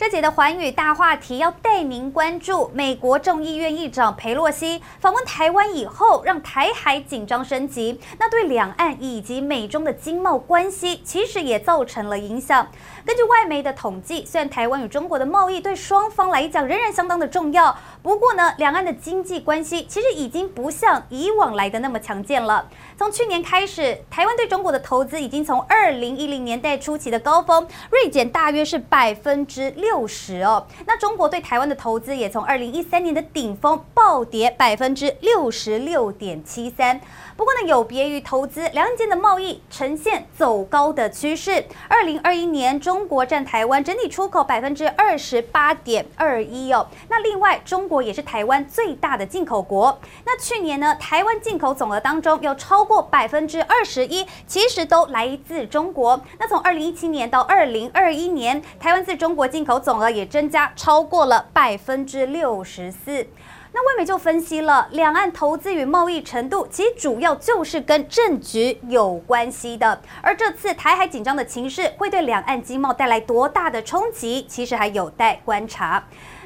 这节的寰宇大话题要带您关注美国众议院议长裴洛西访问台湾以后，让台海紧张升级，那对两岸以及美中的经贸关系其实也造成了影响。根据外媒的统计，虽然台湾与中国的贸易对双方来讲仍然相当的重要，不过呢，两岸的经济关系其实已经不像以往来的那么强健了。从去年开始，台湾对中国的投资已经从二零一零年代初期的高峰锐减，大约是百分之六。六十哦，那中国对台湾的投资也从二零一三年的顶峰暴跌百分之六十六点七三。不过呢，有别于投资，两岸间的贸易呈现走高的趋势。二零二一年，中国占台湾整体出口百分之二十八点二一哦。那另外，中国也是台湾最大的进口国。那去年呢，台湾进口总额当中有超过百分之二十一，其实都来自中国。那从二零一七年到二零二一年，台湾自中国进口总额也增加超过了百分之六十四。那外媒就分析了，两岸投资与贸易程度，其实主要就是跟政局有关系的。而这次台海紧张的情势，会对两岸经贸带来多大的冲击，其实还有待观察。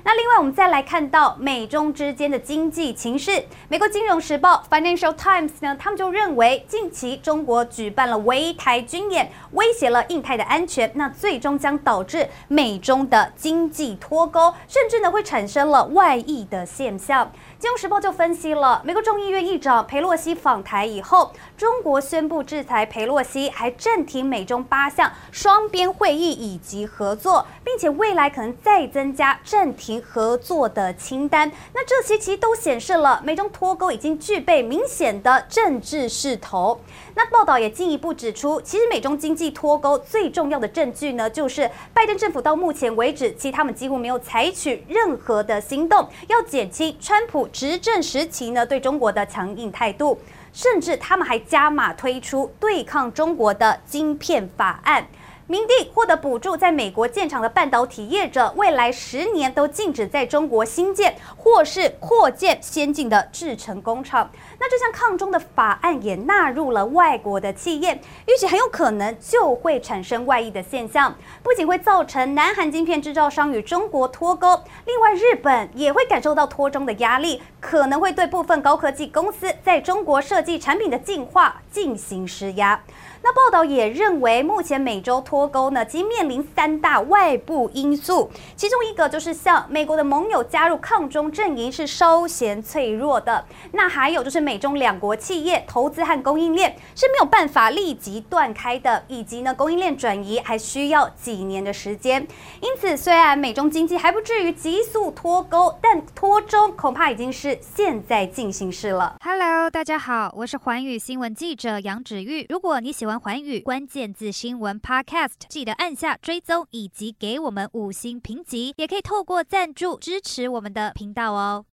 那另外，我们再来看到美中之间的经济情势。美国金融时报 （Financial Times） 呢，他们就认为，近期中国举办了围台军演，威胁了印太的安全，那最终将导致美中的经济脱钩，甚至呢会产生了外溢的现象。金融时报就分析了，美国众议院议长佩洛西访台以后，中国宣布制裁佩洛西，还暂停美中八项双边会议以及合作，并且未来可能再增加暂停合作的清单。那这些其实都显示了美中脱钩已经具备明显的政治势头。那报道也进一步指出，其实美中经济脱钩最重要的证据呢，就是拜登政府到目前为止，其他们几乎没有采取任何的行动，要减轻川普执政时期呢对中国的强硬态度，甚至他们还加码推出对抗中国的晶片法案。明定获得补助，在美国建厂的半导体业者，未来十年都禁止在中国新建或是扩建先进的制程工厂。那这项抗中的法案也纳入了外国的企业，预计很有可能就会产生外溢的现象，不仅会造成南韩晶片制造商与中国脱钩，另外日本也会感受到脱中的压力，可能会对部分高科技公司在中国设计产品的进化进行施压。那报道也认为，目前美洲脱钩呢，即面临三大外部因素，其中一个就是像美国的盟友加入抗中阵营是稍显脆弱的，那还有就是美中两国企业投资和供应链是没有办法立即断开的，以及呢供应链转移还需要几年的时间。因此，虽然美中经济还不至于急速脱钩，但脱中恐怕已经是现在进行式了。Hello，大家好，我是环宇新闻记者杨芷玉。如果你喜欢，环宇关键字新闻 Podcast，记得按下追踪以及给我们五星评级，也可以透过赞助支持我们的频道哦。